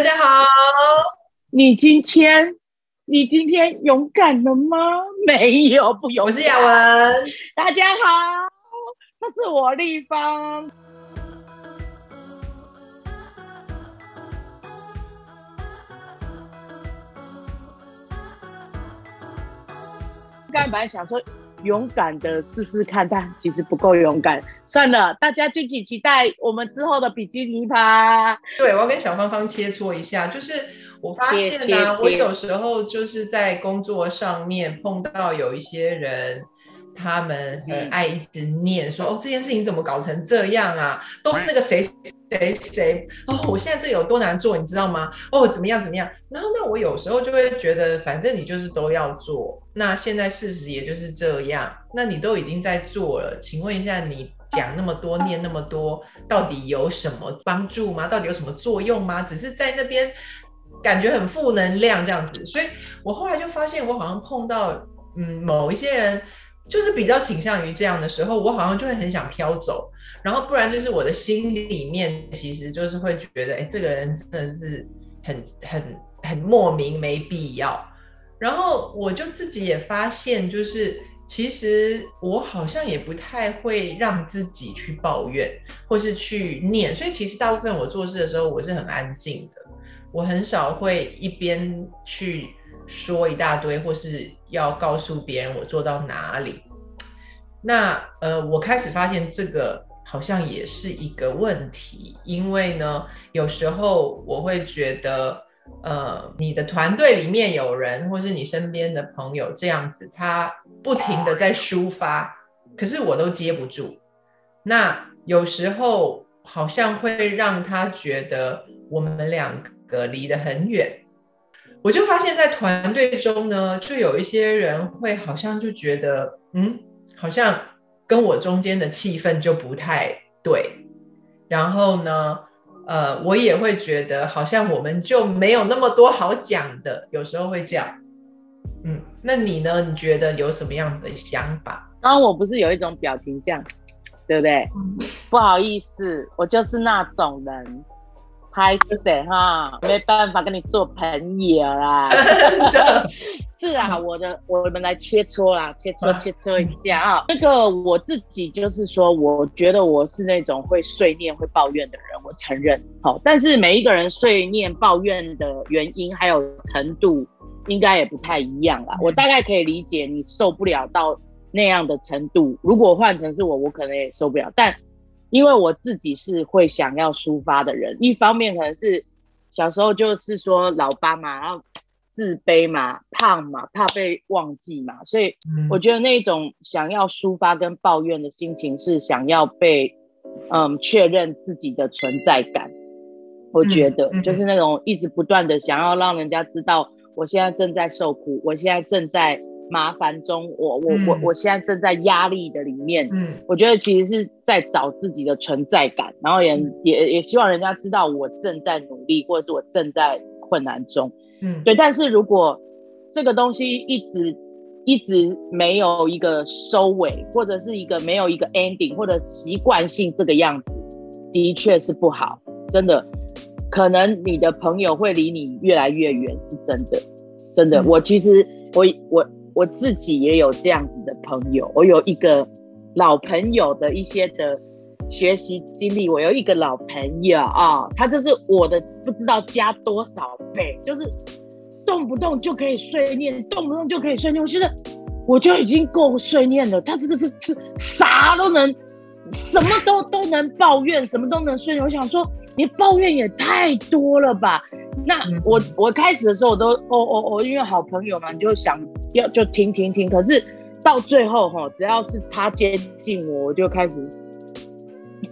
大家好，你今天你今天勇敢了吗？没有，不勇敢。我是雅文，大家好，这是我立方。刚才本来想说勇敢的试试看，但其实不够勇敢。算了，大家敬请期待我们之后的比基尼趴。对，我要跟小芳芳切磋一下，就是我发现呢，我有时候就是在工作上面碰到有一些人。他们很爱一直念说哦，这件事情怎么搞成这样啊？都是那个谁谁谁哦，我现在这有多难做，你知道吗？哦，怎么样怎么样？然后那我有时候就会觉得，反正你就是都要做。那现在事实也就是这样，那你都已经在做了，请问一下，你讲那么多，念那么多，到底有什么帮助吗？到底有什么作用吗？只是在那边感觉很负能量这样子。所以我后来就发现，我好像碰到嗯某一些人。就是比较倾向于这样的时候，我好像就会很想飘走，然后不然就是我的心里面其实就是会觉得，哎，这个人真的是很很很莫名没必要。然后我就自己也发现，就是其实我好像也不太会让自己去抱怨或是去念，所以其实大部分我做事的时候我是很安静的，我很少会一边去。说一大堆，或是要告诉别人我做到哪里，那呃，我开始发现这个好像也是一个问题，因为呢，有时候我会觉得，呃，你的团队里面有人，或是你身边的朋友这样子，他不停的在抒发，可是我都接不住，那有时候好像会让他觉得我们两个离得很远。我就发现，在团队中呢，就有一些人会好像就觉得，嗯，好像跟我中间的气氛就不太对。然后呢，呃，我也会觉得好像我们就没有那么多好讲的，有时候会这样。嗯，那你呢？你觉得有什么样的想法？刚刚我不是有一种表情这样，对不对？不好意思，我就是那种人。拍谁哈，没办法跟你做朋友啦。是啊，我的，我们来切磋啦，切磋切磋一下啊。这个我自己就是说，我觉得我是那种会碎念、会抱怨的人，我承认。好，但是每一个人碎念、抱怨的原因还有程度，应该也不太一样啦。我大概可以理解你受不了到那样的程度。如果换成是我，我可能也受不了，但。因为我自己是会想要抒发的人，一方面可能是小时候就是说老八嘛，然后自卑嘛，胖嘛，怕被忘记嘛，所以我觉得那种想要抒发跟抱怨的心情是想要被嗯确认自己的存在感。我觉得就是那种一直不断的想要让人家知道我现在正在受苦，我现在正在。麻烦中，我我我我现在正在压力的里面，嗯，我觉得其实是在找自己的存在感，然后也也也希望人家知道我正在努力，或者是我正在困难中，嗯，对。但是如果这个东西一直一直没有一个收尾，或者是一个没有一个 ending，或者习惯性这个样子，的确是不好，真的，可能你的朋友会离你越来越远，是真的，真的。我其实我我。我自己也有这样子的朋友，我有一个老朋友的一些的学习经历。我有一个老朋友啊，他就是我的不知道加多少倍，就是动不动就可以碎念，动不动就可以碎念。我觉得我就已经够碎念了，他真的是是啥都能，什么都都能抱怨，什么都能碎念。我想说，你抱怨也太多了吧？那我我开始的时候我都哦哦哦，因为好朋友嘛，你就想要就听听听。可是到最后哈，只要是他接近我，我就开始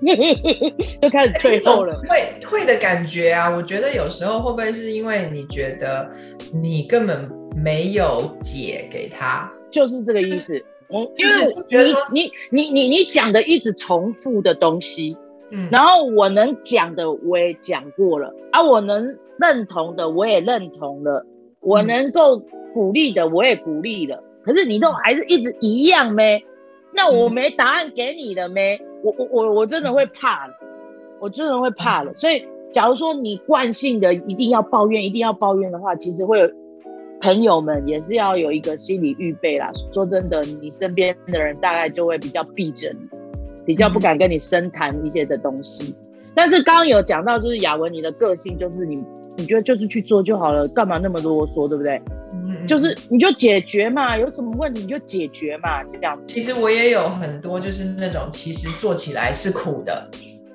就开始退后了。会退的感觉啊，我觉得有时候会不会是因为你觉得你根本没有解给他，就是这个意思。我就是觉得你你你你讲的一直重复的东西。嗯，然后我能讲的我也讲过了啊，我能认同的我也认同了，我能够鼓励的我也鼓励了，可是你都还是一直一样咩？那我没答案给你了咩？我我我我真的会怕了，我真的会怕了，所以假如说你惯性的一定要抱怨，一定要抱怨的话，其实会有朋友们也是要有一个心理预备啦。说真的，你身边的人大概就会比较避着你，比较不敢跟你深谈一些的东西。但是刚刚有讲到，就是雅文你的个性就是你，你觉得就是去做就好了，干嘛那么啰嗦，对不对？嗯，就是你就解决嘛，有什么问题你就解决嘛，这样。其实我也有很多就是那种其实做起来是苦的。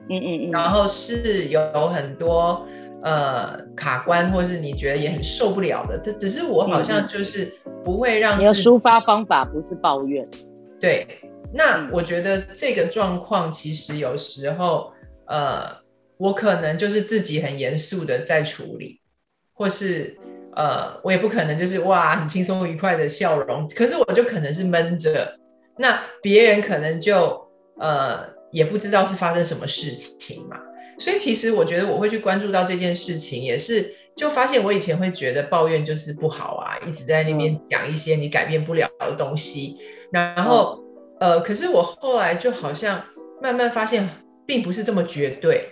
嗯嗯嗯，然后是有很多呃卡关，或是你觉得也很受不了的，这只是我好像就是不会让你的抒发方法不是抱怨。对，那我觉得这个状况其实有时候呃，我可能就是自己很严肃的在处理，或是呃，我也不可能就是哇很轻松愉快的笑容，可是我就可能是闷着，那别人可能就呃。也不知道是发生什么事情嘛，所以其实我觉得我会去关注到这件事情，也是就发现我以前会觉得抱怨就是不好啊，一直在那边讲一些你改变不了的东西，然后呃，可是我后来就好像慢慢发现，并不是这么绝对，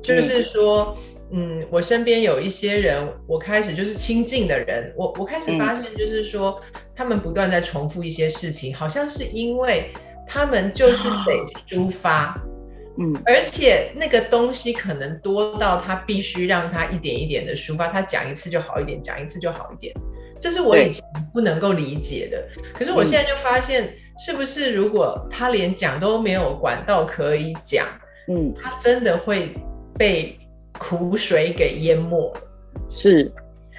就是说，嗯，我身边有一些人，我开始就是亲近的人，我我开始发现就是说，他们不断在重复一些事情，好像是因为。他们就是得抒发，嗯，而且那个东西可能多到他必须让他一点一点的抒发，他讲一次就好一点，讲一次就好一点，这是我以前不能够理解的。可是我现在就发现，是不是如果他连讲都没有管道可以讲，嗯，他真的会被苦水给淹没？是。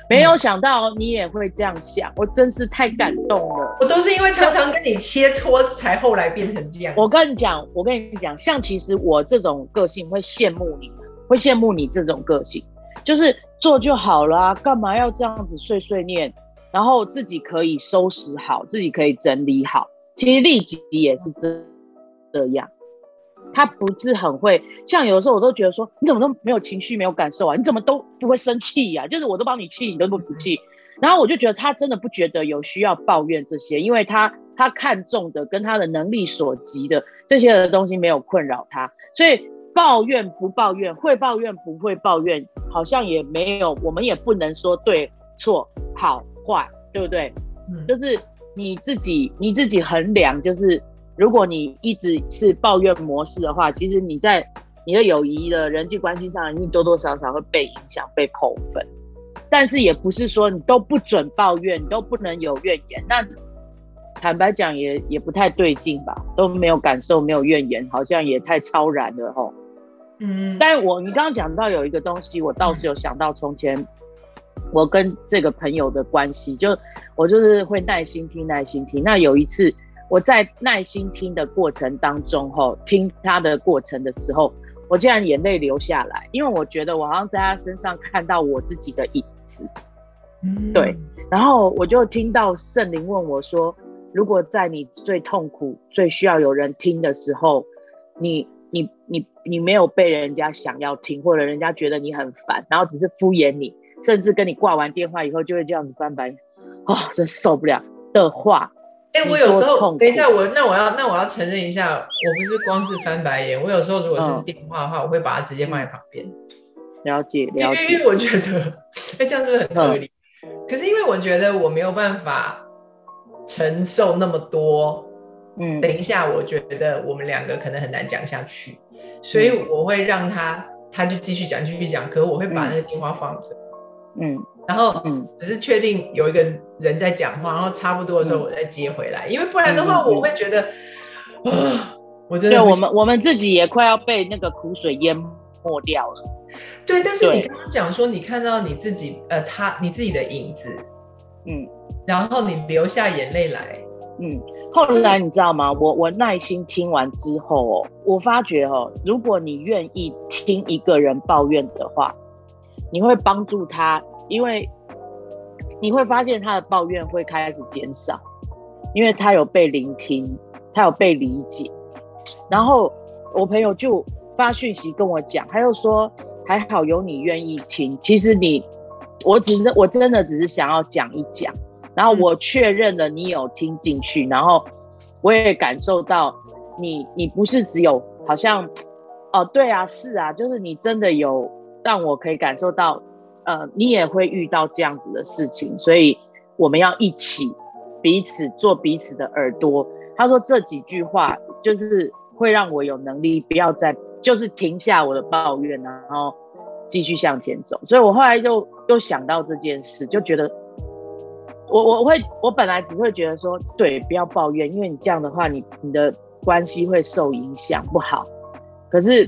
没有想到你也会这样想，我真是太感动了。我都是因为常常跟你切磋，才后来变成这样。我跟你讲，我跟你讲，像其实我这种个性会羡慕你，会羡慕你这种个性，就是做就好了，干嘛要这样子碎碎念？然后自己可以收拾好，自己可以整理好。其实立即也是这这样。他不是很会，像有的时候我都觉得说，你怎么都没有情绪、没有感受啊？你怎么都不会生气呀？就是我都帮你气，你都不气。然后我就觉得他真的不觉得有需要抱怨这些，因为他他看重的跟他的能力所及的这些的东西没有困扰他，所以抱怨不抱怨，会抱怨不会抱怨，好像也没有，我们也不能说对错好坏，对不对？嗯，就是你自己你自己衡量，就是。如果你一直是抱怨模式的话，其实你在你的友谊的人际关系上，你多多少少会被影响、被扣分。但是也不是说你都不准抱怨，你都不能有怨言。那坦白讲，也也不太对劲吧？都没有感受，没有怨言，好像也太超然了吼。嗯。但我你刚刚讲到有一个东西，我倒是有想到从前我跟这个朋友的关系，就我就是会耐心听，耐心听。那有一次。我在耐心听的过程当中，吼，听他的过程的时候，我竟然眼泪流下来，因为我觉得我好像在他身上看到我自己的影子。嗯，对。然后我就听到圣灵问我说：“如果在你最痛苦、最需要有人听的时候，你、你、你、你没有被人家想要听，或者人家觉得你很烦，然后只是敷衍你，甚至跟你挂完电话以后就会这样子翻白眼，啊，真受不了的话。”哎，我有时候等一下，我那我要那我要承认一下，我不是光是翻白眼，我有时候如果是电话的话，我会把它直接放在旁边。了解，了解。因为因为我觉得，哎，这样是很合理。可是因为我觉得我没有办法承受那么多，嗯，等一下，我觉得我们两个可能很难讲下去，所以我会让他，他就继续讲，继续讲，可我会把那个电话放着，嗯。然后，嗯，只是确定有一个人在讲话，然后差不多的时候我再接回来，因为不然的话，我会觉得，啊，我真的，我们我们自己也快要被那个苦水淹没掉了。对，但是你刚刚讲说你看到你自己，呃，他你自己的影子，嗯，然后你流下眼泪来，嗯，后来你知道吗？我我耐心听完之后哦，我发觉哦，如果你愿意听一个人抱怨的话，你会帮助他。因为你会发现他的抱怨会开始减少，因为他有被聆听，他有被理解。然后我朋友就发讯息跟我讲，他又说还好有你愿意听。其实你，我只是我真的只是想要讲一讲，然后我确认了你有听进去，然后我也感受到你，你不是只有好像，哦，对啊，是啊，就是你真的有。让我可以感受到，呃，你也会遇到这样子的事情，所以我们要一起彼此做彼此的耳朵。他说这几句话就是会让我有能力不要再就是停下我的抱怨，然后继续向前走。所以我后来就又想到这件事，就觉得我我会我本来只会觉得说，对，不要抱怨，因为你这样的话，你你的关系会受影响不好。可是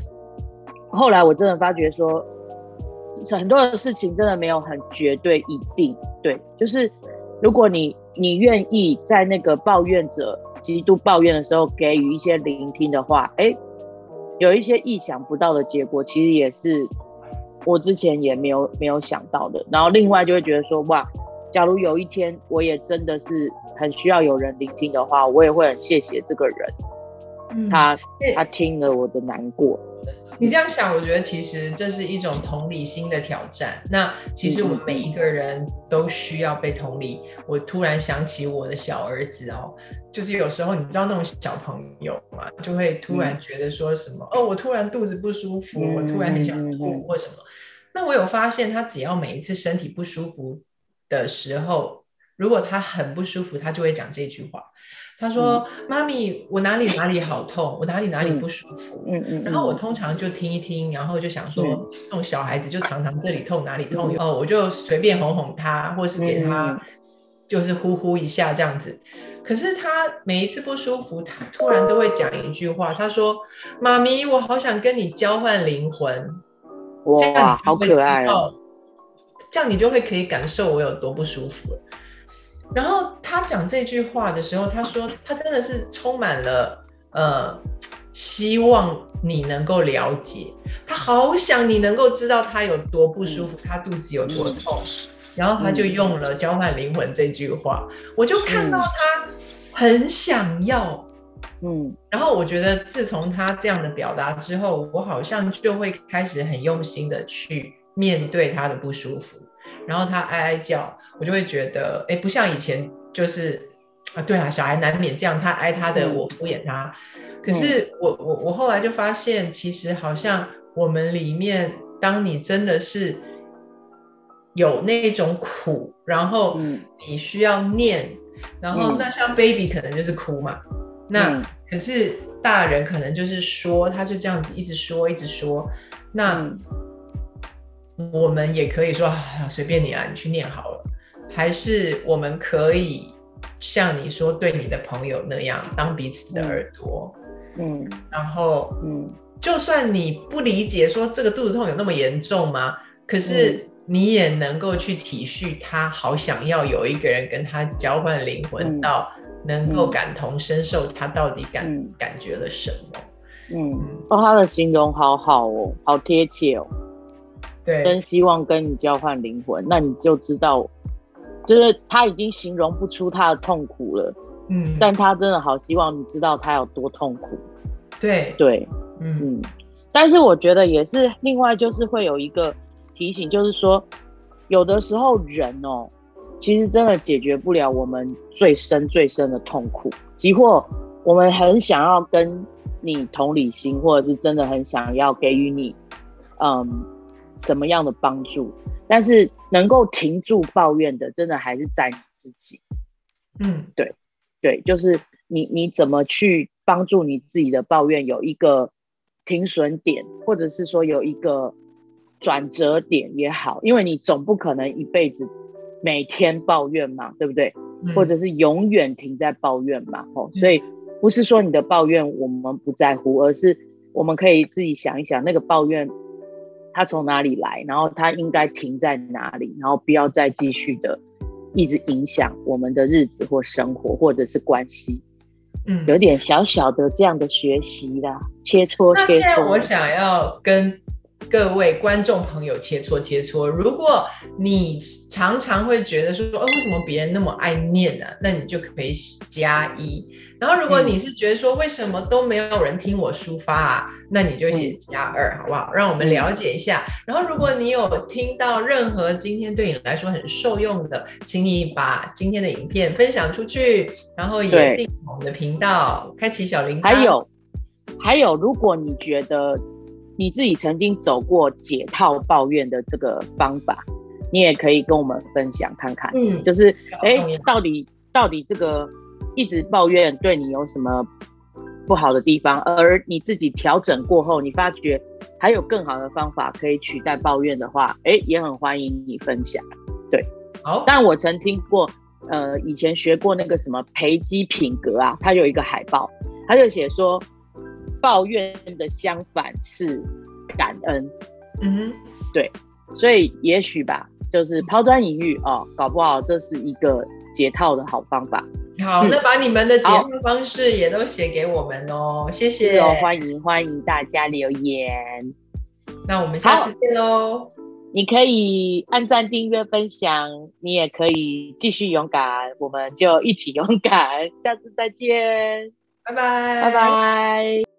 后来我真的发觉说，很多的事情真的没有很绝对一定对，就是如果你你愿意在那个抱怨者。极度抱怨的时候，给予一些聆听的话，哎，有一些意想不到的结果，其实也是我之前也没有没有想到的。然后另外就会觉得说，哇，假如有一天我也真的是很需要有人聆听的话，我也会很谢谢这个人，他他听了我的难过。你这样想，我觉得其实这是一种同理心的挑战。那其实我们每一个人都需要被同理。我突然想起我的小儿子哦，就是有时候你知道那种小朋友嘛，就会突然觉得说什么哦，我突然肚子不舒服，我突然很想吐或什么。那我有发现，他只要每一次身体不舒服的时候，如果他很不舒服，他就会讲这句话。他说：“妈咪，我哪里哪里好痛，我哪里哪里不舒服。”嗯嗯，然后我通常就听一听，然后就想说，这种小孩子就常常这里痛哪里痛，哦，我就随便哄哄他，或是给他就是呼呼一下这样子。可是他每一次不舒服，他突然都会讲一句话，他说：“妈咪，我好想跟你交换灵魂。”哇，好可爱哦！这样你就会可以感受我有多不舒服了。然后他讲这句话的时候，他说他真的是充满了呃希望你能够了解，他好想你能够知道他有多不舒服，他肚子有多痛。然后他就用了交换灵魂这句话，我就看到他很想要，嗯。然后我觉得自从他这样的表达之后，我好像就会开始很用心的去面对他的不舒服。然后他哀哀叫，我就会觉得，哎，不像以前，就是啊，对啊，小孩难免这样，他哀他的，我敷衍他。可是我我我后来就发现，其实好像我们里面，当你真的是有那种苦，然后你需要念，然后那像 baby 可能就是哭嘛，那可是大人可能就是说，他就这样子一直说，一直说，那。我们也可以说随便你啊，你去念好了。还是我们可以像你说对你的朋友那样，当彼此的耳朵。嗯，然后嗯，就算你不理解说这个肚子痛有那么严重吗？可是你也能够去体恤他，好想要有一个人跟他交换灵魂，到能够感同身受他到底感感觉了什么。嗯，哦，他的形容好好哦，好贴切哦。真希望跟你交换灵魂，那你就知道，就是他已经形容不出他的痛苦了，嗯，但他真的好希望你知道他有多痛苦。对。对，嗯。嗯，但是我觉得也是，另外就是会有一个提醒，就是说，有的时候人哦，其实真的解决不了我们最深最深的痛苦，即或我们很想要跟你同理心，或者是真的很想要给予你，嗯。什么样的帮助？但是能够停住抱怨的，真的还是在你自己。嗯，对，对，就是你你怎么去帮助你自己的抱怨有一个停损点，或者是说有一个转折点也好，因为你总不可能一辈子每天抱怨嘛，对不对？或者是永远停在抱怨嘛？哦，所以不是说你的抱怨我们不在乎，而是我们可以自己想一想那个抱怨。他从哪里来？然后他应该停在哪里？然后不要再继续的一直影响我们的日子或生活，或者是关系。嗯，有点小小的这样的学习啦，切磋切磋。我想要跟。各位观众朋友，切磋切磋。如果你常常会觉得说，哦，为什么别人那么爱念呢？那你就可以加一。然后，如果你是觉得说，为什么都没有人听我抒发啊？那你就写加二，好不好？让我们了解一下。然后，如果你有听到任何今天对你来说很受用的，请你把今天的影片分享出去，然后也订我们的频道，开启小铃铛。还有，还有，如果你觉得。你自己曾经走过解套抱怨的这个方法，你也可以跟我们分享看看。嗯，就是哎，到底到底这个一直抱怨对你有什么不好的地方？而你自己调整过后，你发觉还有更好的方法可以取代抱怨的话，哎，也很欢迎你分享。对，好。但我曾听过，呃，以前学过那个什么培基品格啊，它有一个海报，它就写说。抱怨的相反是感恩，嗯，对，所以也许吧，就是抛砖引玉哦，搞不好这是一个解套的好方法。好，那把你们的解套方式也都写给我们哦，谢谢哦，欢迎欢迎大家留言。那我们下次见喽！你可以按赞、订阅、分享，你也可以继续勇敢，我们就一起勇敢。下次再见，拜拜，拜拜。